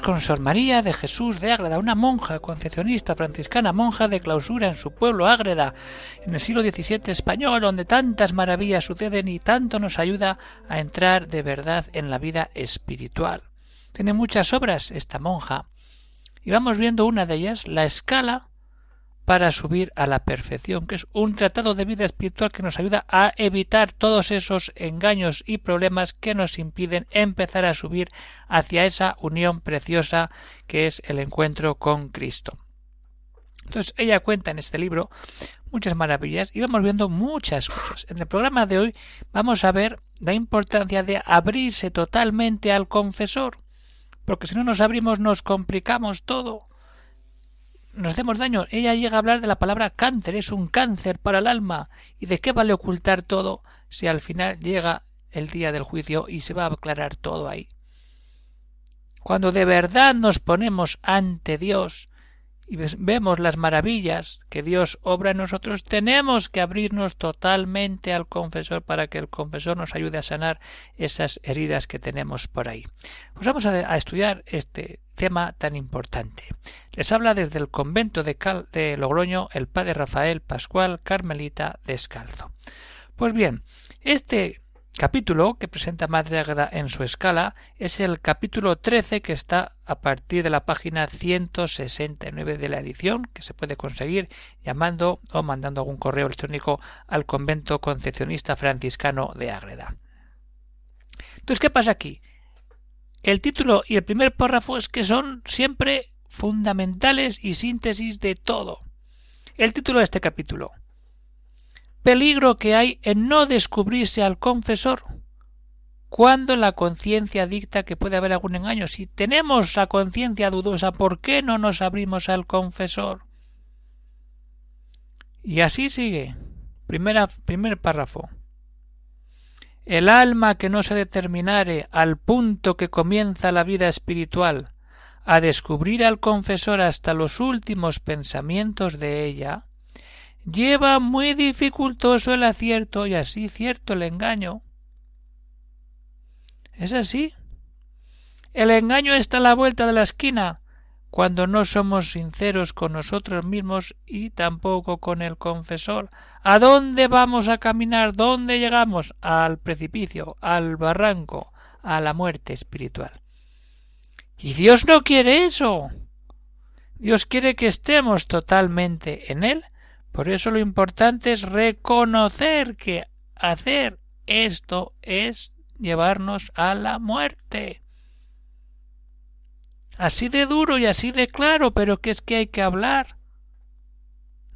Con Sor María de Jesús de Ágreda, una monja concepcionista franciscana, monja de clausura en su pueblo Ágreda, en el siglo XVII español, donde tantas maravillas suceden y tanto nos ayuda a entrar de verdad en la vida espiritual. Tiene muchas obras esta monja, y vamos viendo una de ellas, la escala para subir a la perfección, que es un tratado de vida espiritual que nos ayuda a evitar todos esos engaños y problemas que nos impiden empezar a subir hacia esa unión preciosa que es el encuentro con Cristo. Entonces ella cuenta en este libro muchas maravillas y vamos viendo muchas cosas. En el programa de hoy vamos a ver la importancia de abrirse totalmente al confesor, porque si no nos abrimos nos complicamos todo nos demos daño. Ella llega a hablar de la palabra cáncer, es un cáncer para el alma. ¿Y de qué vale ocultar todo si al final llega el día del juicio y se va a aclarar todo ahí? Cuando de verdad nos ponemos ante Dios y vemos las maravillas que Dios obra en nosotros, tenemos que abrirnos totalmente al confesor para que el confesor nos ayude a sanar esas heridas que tenemos por ahí. Pues vamos a, estudiar este tema tan importante. Les habla desde el convento de, de Logroño el padre Rafael Pascual Carmelita Descalzo. Pues bien, este capítulo que presenta Madre Águeda en su escala es el capítulo 13 que está a partir de la página 169 de la edición que se puede conseguir llamando o mandando algún correo electrónico al convento concepcionista franciscano de Ágreda. Entonces, ¿qué pasa aquí? El título y el primer párrafo es que son siempre fundamentales y síntesis de todo. El título de este capítulo peligro que hay en no descubrirse al confesor cuando la conciencia dicta que puede haber algún engaño. Si tenemos la conciencia dudosa, ¿por qué no nos abrimos al confesor? Y así sigue. Primera, primer párrafo. El alma que no se determinare al punto que comienza la vida espiritual a descubrir al confesor hasta los últimos pensamientos de ella, lleva muy dificultoso el acierto y así cierto el engaño. Es así. El engaño está a la vuelta de la esquina cuando no somos sinceros con nosotros mismos y tampoco con el confesor. ¿A dónde vamos a caminar? ¿Dónde llegamos? Al precipicio, al barranco, a la muerte espiritual. Y Dios no quiere eso. Dios quiere que estemos totalmente en Él por eso lo importante es reconocer que hacer esto es llevarnos a la muerte. Así de duro y así de claro, pero que es que hay que hablar.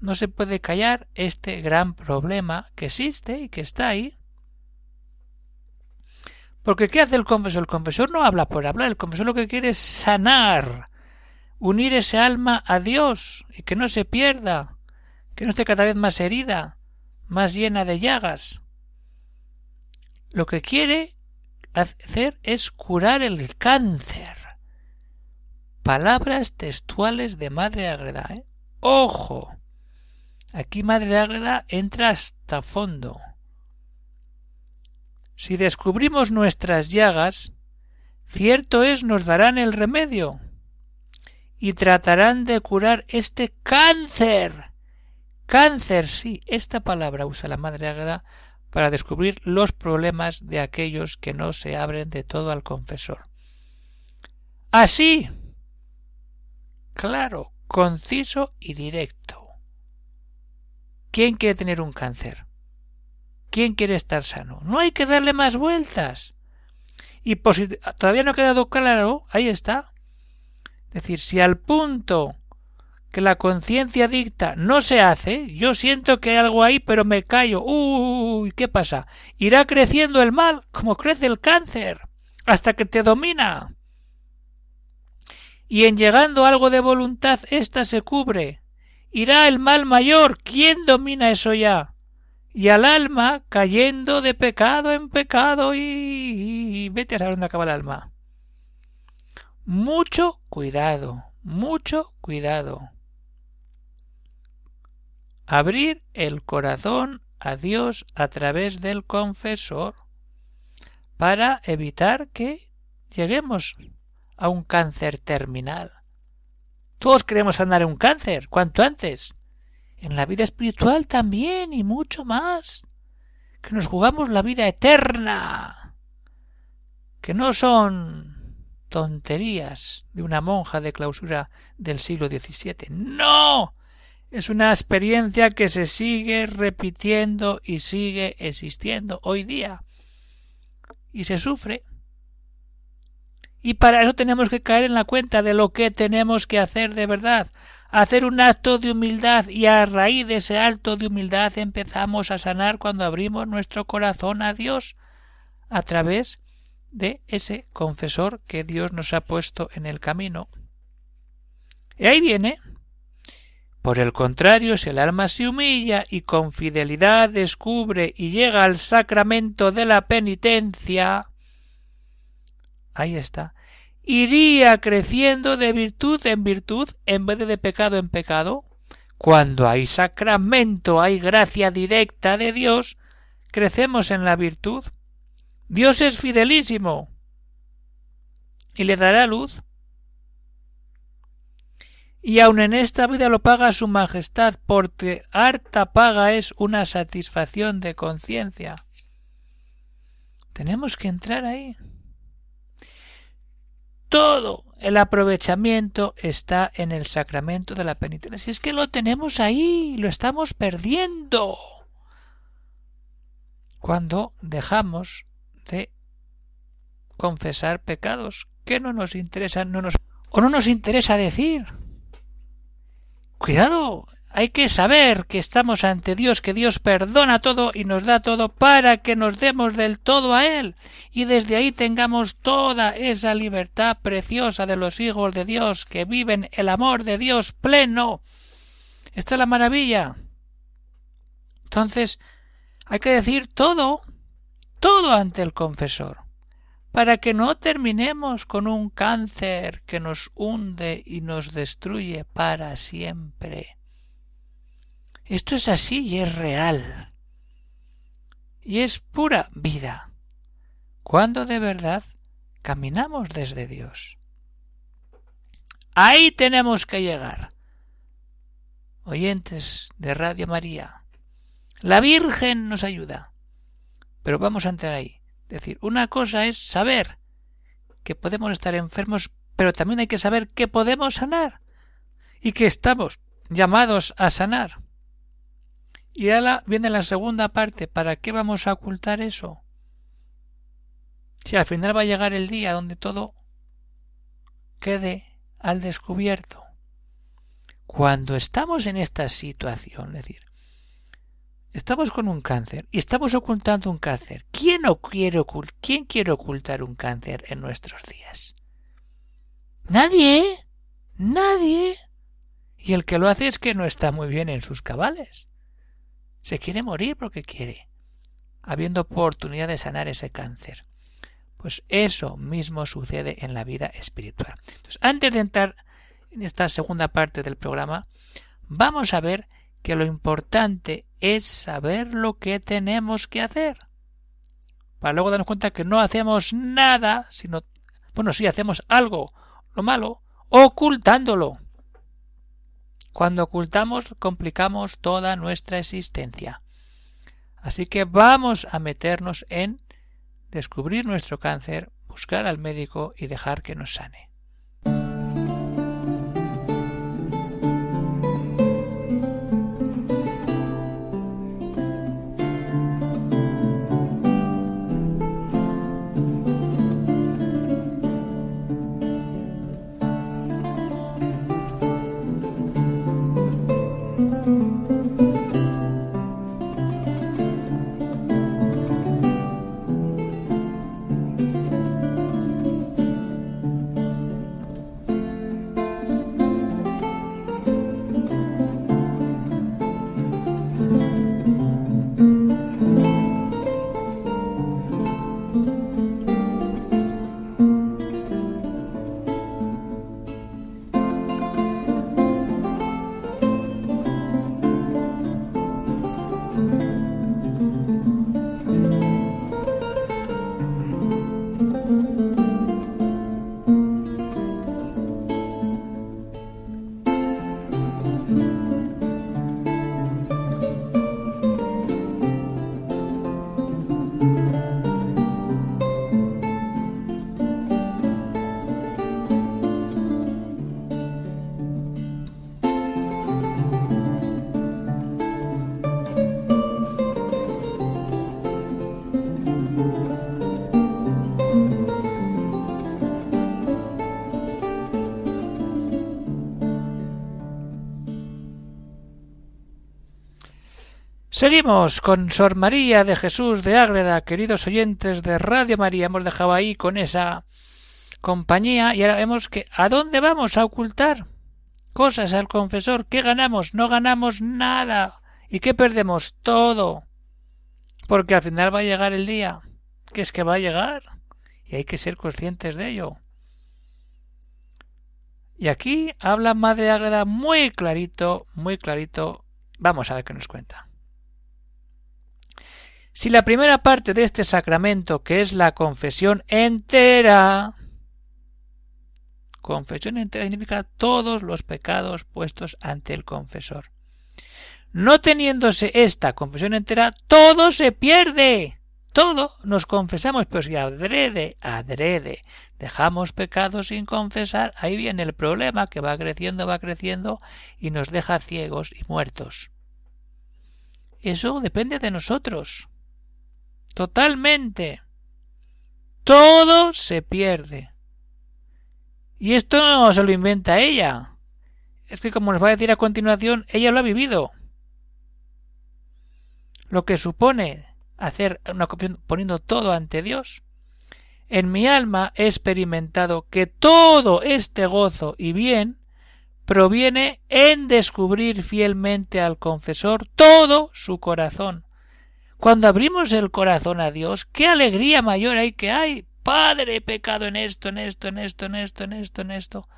No se puede callar este gran problema que existe y que está ahí. Porque ¿qué hace el confesor? El confesor no habla por hablar, el confesor lo que quiere es sanar, unir ese alma a Dios y que no se pierda que no esté cada vez más herida, más llena de llagas. Lo que quiere hacer es curar el cáncer. Palabras textuales de Madre Agreda. ¿eh? ¡Ojo! Aquí Madre Agreda entra hasta fondo. Si descubrimos nuestras llagas, cierto es nos darán el remedio y tratarán de curar este cáncer Cáncer, sí, esta palabra usa la Madre Águeda para descubrir los problemas de aquellos que no se abren de todo al confesor. Así, claro, conciso y directo. ¿Quién quiere tener un cáncer? ¿Quién quiere estar sano? No hay que darle más vueltas. Y por si todavía no ha quedado claro, ahí está. Es decir, si al punto que la conciencia dicta no se hace, yo siento que hay algo ahí, pero me callo. Uy, ¿qué pasa? Irá creciendo el mal como crece el cáncer, hasta que te domina. Y en llegando algo de voluntad, ésta se cubre. Irá el mal mayor. ¿Quién domina eso ya? Y al alma cayendo de pecado en pecado y, vete a saber dónde acaba el alma. mucho cuidado, mucho cuidado. Abrir el corazón a Dios a través del confesor para evitar que lleguemos a un cáncer terminal. Todos queremos andar en un cáncer, cuanto antes. En la vida espiritual también y mucho más. Que nos jugamos la vida eterna. Que no son tonterías de una monja de clausura del siglo XVII. No. Es una experiencia que se sigue repitiendo y sigue existiendo hoy día. Y se sufre y para eso tenemos que caer en la cuenta de lo que tenemos que hacer de verdad, hacer un acto de humildad y a raíz de ese acto de humildad empezamos a sanar cuando abrimos nuestro corazón a Dios a través de ese confesor que Dios nos ha puesto en el camino. Y ahí viene. Por el contrario, si el alma se humilla y con fidelidad descubre y llega al sacramento de la penitencia, ahí está, iría creciendo de virtud en virtud en vez de de pecado en pecado. Cuando hay sacramento, hay gracia directa de Dios, crecemos en la virtud. Dios es fidelísimo y le dará luz. Y aun en esta vida lo paga su majestad, porque harta paga es una satisfacción de conciencia. Tenemos que entrar ahí todo el aprovechamiento está en el sacramento de la penitencia. Si es que lo tenemos ahí, lo estamos perdiendo. Cuando dejamos de confesar pecados que no nos interesan, no nos, o no nos interesa decir. Cuidado, hay que saber que estamos ante Dios, que Dios perdona todo y nos da todo para que nos demos del todo a Él y desde ahí tengamos toda esa libertad preciosa de los hijos de Dios que viven el amor de Dios pleno. Esta es la maravilla. Entonces, hay que decir todo, todo ante el confesor, para que no terminemos con un cáncer que nos hunde y nos destruye para siempre. Esto es así y es real. Y es pura vida. Cuando de verdad caminamos desde Dios. Ahí tenemos que llegar. Oyentes de Radio María. La Virgen nos ayuda. Pero vamos a entrar ahí. Es decir, una cosa es saber que podemos estar enfermos, pero también hay que saber que podemos sanar y que estamos llamados a sanar. Y ahora viene la segunda parte. ¿Para qué vamos a ocultar eso? Si al final va a llegar el día donde todo quede al descubierto. Cuando estamos en esta situación, es decir, estamos con un cáncer y estamos ocultando un cáncer. ¿Quién, no quiere, ¿quién quiere ocultar un cáncer en nuestros días? Nadie. Nadie. Y el que lo hace es que no está muy bien en sus cabales. Se quiere morir porque quiere, habiendo oportunidad de sanar ese cáncer. Pues eso mismo sucede en la vida espiritual. Entonces, antes de entrar en esta segunda parte del programa, vamos a ver que lo importante es saber lo que tenemos que hacer. Para luego darnos cuenta que no hacemos nada, sino, bueno, sí hacemos algo, lo malo, ocultándolo. Cuando ocultamos, complicamos toda nuestra existencia. Así que vamos a meternos en descubrir nuestro cáncer, buscar al médico y dejar que nos sane. Seguimos con Sor María de Jesús de Ágreda, queridos oyentes de Radio María. Hemos dejado ahí con esa compañía y ahora vemos que ¿a dónde vamos a ocultar cosas al confesor? ¿Qué ganamos? No ganamos nada. ¿Y qué perdemos? Todo. Porque al final va a llegar el día, que es que va a llegar, y hay que ser conscientes de ello. Y aquí habla Madre Ágreda muy clarito, muy clarito. Vamos a ver qué nos cuenta. Si la primera parte de este sacramento, que es la confesión entera, confesión entera significa todos los pecados puestos ante el confesor. No teniéndose esta confesión entera, todo se pierde. Todo nos confesamos, pero si adrede, adrede, dejamos pecados sin confesar, ahí viene el problema que va creciendo, va creciendo y nos deja ciegos y muertos. Eso depende de nosotros. Totalmente. Todo se pierde. Y esto no se lo inventa ella. Es que como nos va a decir a continuación, ella lo ha vivido. Lo que supone hacer una poniendo todo ante Dios. En mi alma he experimentado que todo este gozo y bien proviene en descubrir fielmente al confesor todo su corazón, cuando abrimos el corazón a Dios, qué alegría mayor hay que hay. Padre, he pecado en esto, en esto, en esto, en esto, en esto, en esto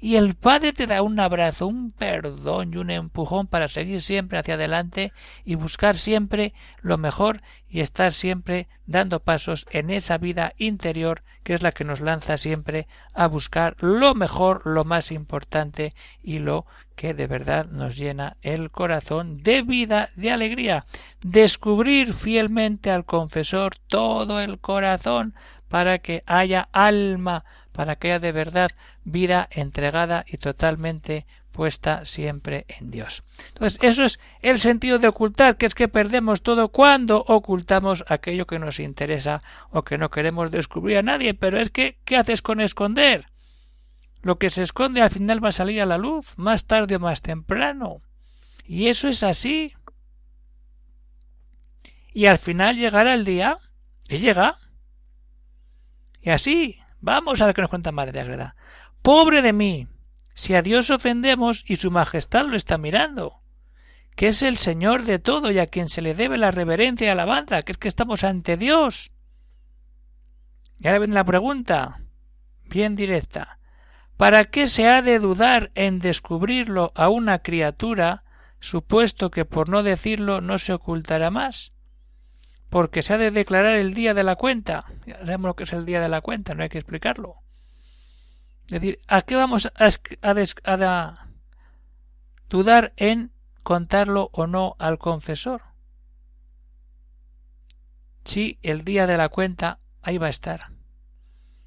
y el Padre te da un abrazo, un perdón y un empujón para seguir siempre hacia adelante y buscar siempre lo mejor y estar siempre dando pasos en esa vida interior que es la que nos lanza siempre a buscar lo mejor, lo más importante y lo que de verdad nos llena el corazón de vida, de alegría. Descubrir fielmente al confesor todo el corazón para que haya alma para que haya de verdad vida entregada y totalmente puesta siempre en Dios. Entonces, eso es el sentido de ocultar, que es que perdemos todo cuando ocultamos aquello que nos interesa o que no queremos descubrir a nadie. Pero es que, ¿qué haces con esconder? Lo que se esconde al final va a salir a la luz, más tarde o más temprano. Y eso es así. Y al final llegará el día, y llega. Y así, Vamos a ver qué nos cuenta Madre Agreda. Pobre de mí, si a Dios ofendemos y su Majestad lo está mirando, que es el Señor de todo y a quien se le debe la reverencia y alabanza, que es que estamos ante Dios. Y ahora viene la pregunta, bien directa. ¿Para qué se ha de dudar en descubrirlo a una criatura, supuesto que por no decirlo no se ocultará más? Porque se ha de declarar el día de la cuenta. Ya sabemos lo que es el día de la cuenta, no hay que explicarlo. Es decir, ¿a qué vamos a, a, dudar en contarlo o no al confesor? Sí, el día de la cuenta ahí va a estar.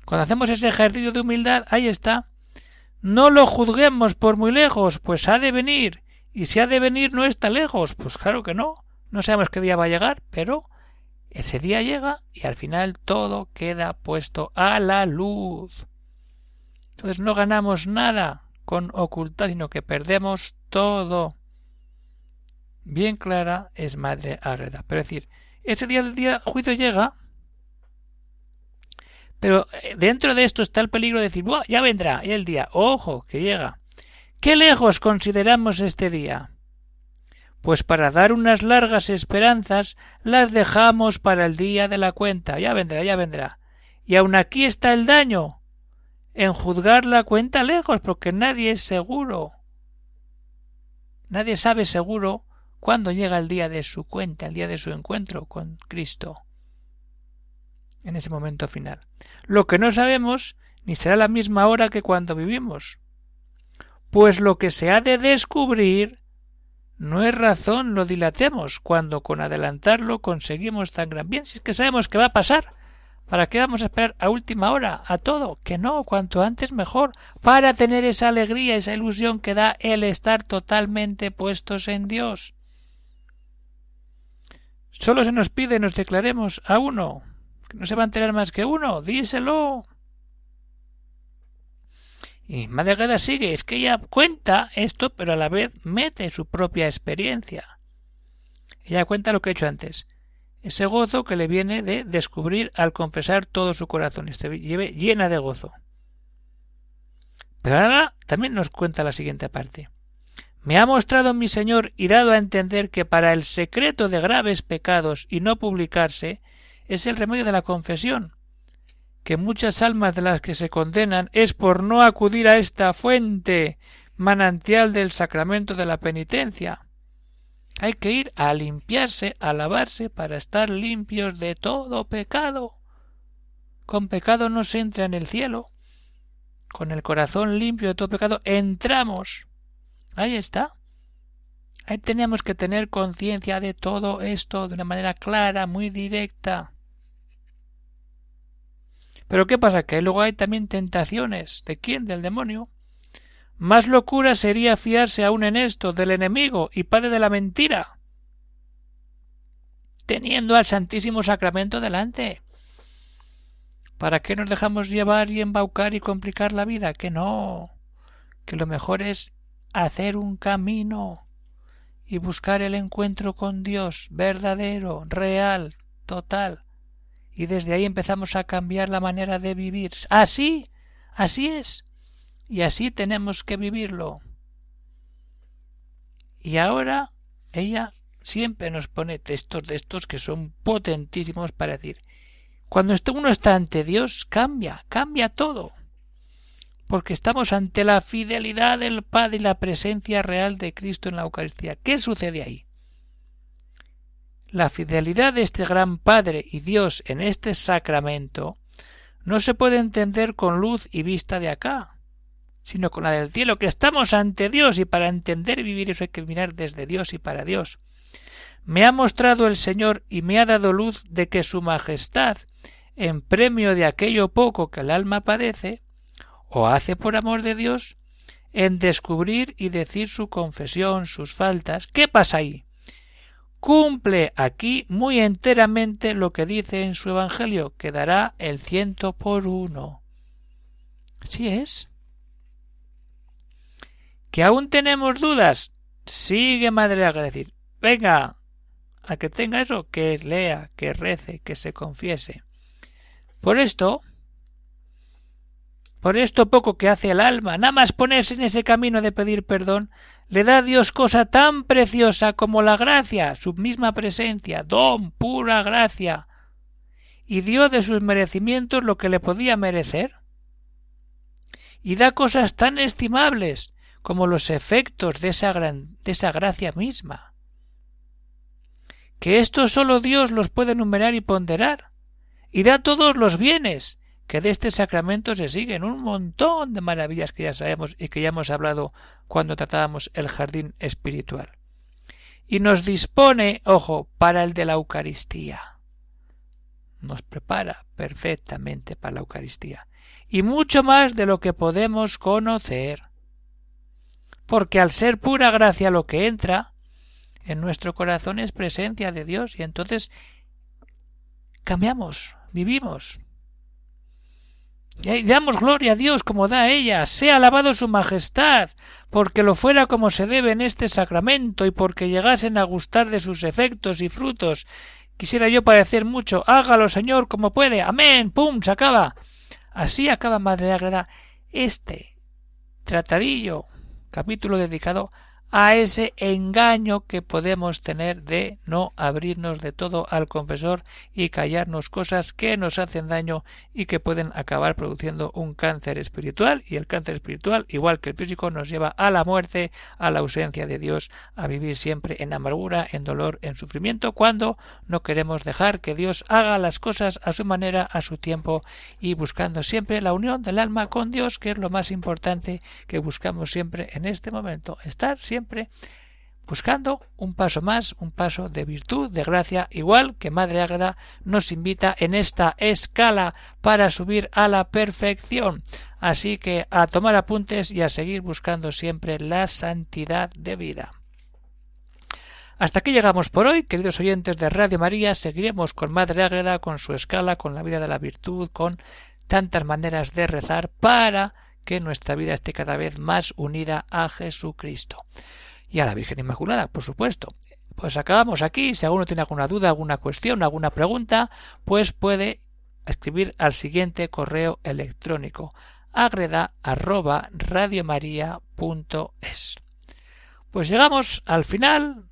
Cuando hacemos ese ejercicio de humildad, ahí está. No lo juzguemos por muy lejos, pues ha de venir. Y si ha de venir no está lejos, pues claro que no. No sabemos qué día va a llegar, pero ese día llega y al final todo queda puesto a la luz. Entonces no ganamos nada con ocultar, sino que perdemos todo. Bien clara es Madre Ágreda. Pero es decir, ese día del día juicio llega, pero eh, dentro de esto está el peligro de decir, Buah, ya vendrá el día. Ojo, que llega. ¿Qué lejos consideramos este día? Pues para dar unas largas esperanzas las dejamos para el día de la cuenta. Ya vendrá, ya vendrá. Y aun aquí está el daño, en juzgar la cuenta lejos, porque nadie es seguro. Nadie sabe seguro cuándo llega el día de su cuenta, el día de su encuentro con Cristo. En ese momento final. Lo que no sabemos ni será la misma hora que cuando vivimos. Pues lo que se ha de descubrir no es razón lo dilatemos cuando con adelantarlo conseguimos tan gran bien. Si es que sabemos que va a pasar. ¿Para qué vamos a esperar a última hora a todo? Que no, cuanto antes mejor, para tener esa alegría, esa ilusión que da el estar totalmente puestos en Dios. Solo se nos pide nos declaremos a uno. No se va a enterar más que uno. Díselo. Y Madre sigue, es que ella cuenta esto, pero a la vez mete su propia experiencia. Ella cuenta lo que he hecho antes. Ese gozo que le viene de descubrir al confesar todo su corazón y se lleve llena de gozo. Pero ahora también nos cuenta la siguiente parte. Me ha mostrado mi Señor y dado a entender que para el secreto de graves pecados y no publicarse es el remedio de la confesión, que muchas almas de las que se condenan es por no acudir a esta fuente manantial del sacramento de la penitencia. Hay que ir a limpiarse, a lavarse, para estar limpios de todo pecado. Con pecado no se entra en el cielo. Con el corazón limpio de todo pecado entramos. Ahí está. Ahí teníamos que tener conciencia de todo esto de una manera clara, muy directa. Pero ¿qué pasa? Que luego hay también tentaciones. ¿De quién? Del demonio. Más locura sería fiarse aún en esto del enemigo y padre de la mentira, teniendo al Santísimo Sacramento delante. ¿Para qué nos dejamos llevar y embaucar y complicar la vida? Que no, que lo mejor es hacer un camino y buscar el encuentro con Dios verdadero, real, total, y desde ahí empezamos a cambiar la manera de vivir. Así, así es. Y así tenemos que vivirlo. Y ahora ella siempre nos pone textos de estos que son potentísimos para decir, cuando uno está ante Dios, cambia, cambia todo. Porque estamos ante la fidelidad del Padre y la presencia real de Cristo en la Eucaristía. ¿Qué sucede ahí? La fidelidad de este gran Padre y Dios en este sacramento no se puede entender con luz y vista de acá, sino con la del cielo, que estamos ante Dios y para entender y vivir eso hay que mirar desde Dios y para Dios. Me ha mostrado el Señor y me ha dado luz de que Su Majestad, en premio de aquello poco que el alma padece, o hace por amor de Dios, en descubrir y decir su confesión, sus faltas. ¿Qué pasa ahí? Cumple aquí muy enteramente lo que dice en su Evangelio, que dará el ciento por uno. Así es. ¿Que aún tenemos dudas? Sigue Madre a decir, venga, a que tenga eso, que lea, que rece, que se confiese. Por esto, por esto poco que hace el alma, nada más ponerse en ese camino de pedir perdón, le da a Dios cosa tan preciosa como la gracia, su misma presencia, don, pura gracia, y dio de sus merecimientos lo que le podía merecer. Y da cosas tan estimables como los efectos de esa, gran, de esa gracia misma. Que esto sólo Dios los puede enumerar y ponderar, y da todos los bienes, que de este sacramento se siguen un montón de maravillas que ya sabemos y que ya hemos hablado cuando tratábamos el jardín espiritual. Y nos dispone, ojo, para el de la Eucaristía. Nos prepara perfectamente para la Eucaristía. Y mucho más de lo que podemos conocer. Porque al ser pura gracia lo que entra en nuestro corazón es presencia de Dios y entonces cambiamos, vivimos y damos gloria a Dios como da a ella, sea alabado su majestad, porque lo fuera como se debe en este sacramento y porque llegasen a gustar de sus efectos y frutos. Quisiera yo parecer mucho, hágalo Señor como puede, amén, pum, se acaba. Así acaba Madre Agreda este tratadillo, capítulo dedicado a ese engaño que podemos tener de no abrirnos de todo al confesor y callarnos cosas que nos hacen daño y que pueden acabar produciendo un cáncer espiritual. Y el cáncer espiritual igual que el físico nos lleva a la muerte, a la ausencia de Dios, a vivir siempre en amargura, en dolor, en sufrimiento cuando no queremos dejar que Dios haga las cosas a su manera, a su tiempo y buscando siempre la unión del alma con Dios que es lo más importante que buscamos siempre en este momento, estar siempre buscando un paso más, un paso de virtud, de gracia, igual que Madre Ágreda nos invita en esta escala para subir a la perfección. Así que a tomar apuntes y a seguir buscando siempre la santidad de vida. Hasta aquí llegamos por hoy, queridos oyentes de Radio María. Seguiremos con Madre Ágreda, con su escala, con la vida de la virtud, con tantas maneras de rezar para que nuestra vida esté cada vez más unida a Jesucristo y a la Virgen Inmaculada, por supuesto. pues acabamos aquí. Si alguno tiene alguna duda, alguna cuestión, alguna pregunta, pues puede escribir al siguiente correo electrónico agreda Pues llegamos al final.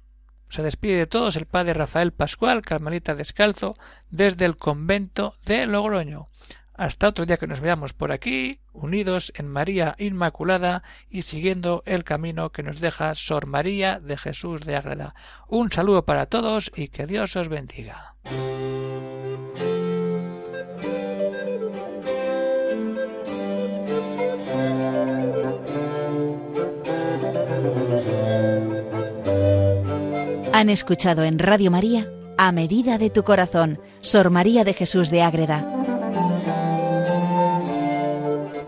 Se despide de todos el padre Rafael Pascual, Carmelita Descalzo, desde el convento de Logroño. Hasta otro día que nos veamos por aquí, unidos en María Inmaculada y siguiendo el camino que nos deja Sor María de Jesús de Ágreda. Un saludo para todos y que Dios os bendiga. Han escuchado en Radio María A Medida de tu Corazón, Sor María de Jesús de Ágreda